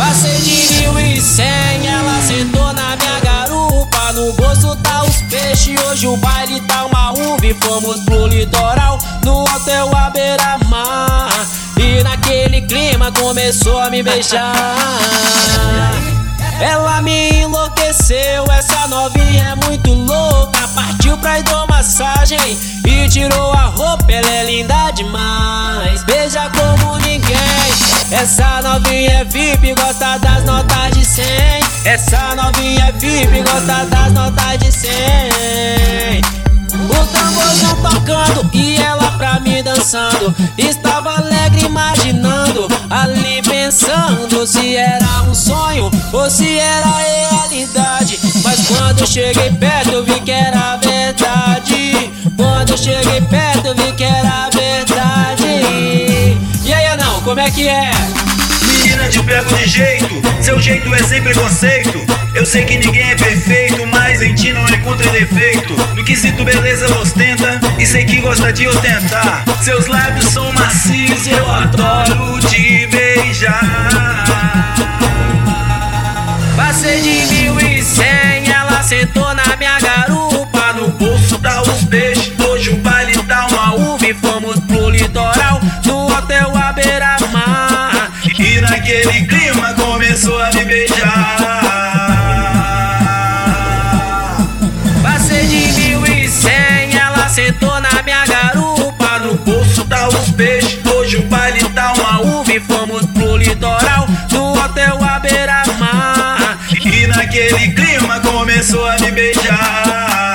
Passei de mil e cem, ela sentou na minha garupa. No bolso tá os peixes, hoje o baile tá uma uva. E fomos pro litoral, no hotel à beira-mar. E naquele clima começou a me beijar. Ela me enlouqueceu, essa novinha é muito louca. Partiu pra hidromassagem e tirou a roupa, ela é linda demais. Essa novinha é VIP, gosta das notas de 100. Essa novinha é VIP, gosta das notas de 100. O tamborzão tocando e ela pra mim dançando. Estava alegre imaginando, ali pensando se era um sonho ou se era realidade. Mas quando cheguei perto, eu vi que era verdade. Quando cheguei perto, eu vi que era verdade. E aí, não, como é que é? Menina, te pego de jeito, seu jeito é sem preconceito. Eu sei que ninguém é perfeito, mas em ti não encontrei defeito. No quesito beleza ostenta, e sei que gosta de ostentar. Seus lábios são macios, eu adoro te beijar. Passei de mil e cem, naquele clima começou a me beijar. Passei de mil e cem, ela sentou na minha garupa. No bolso tá os beijos, hoje o baile tá uma uva. E fomos pro litoral, no hotel à beira-mar. E naquele clima começou a me beijar.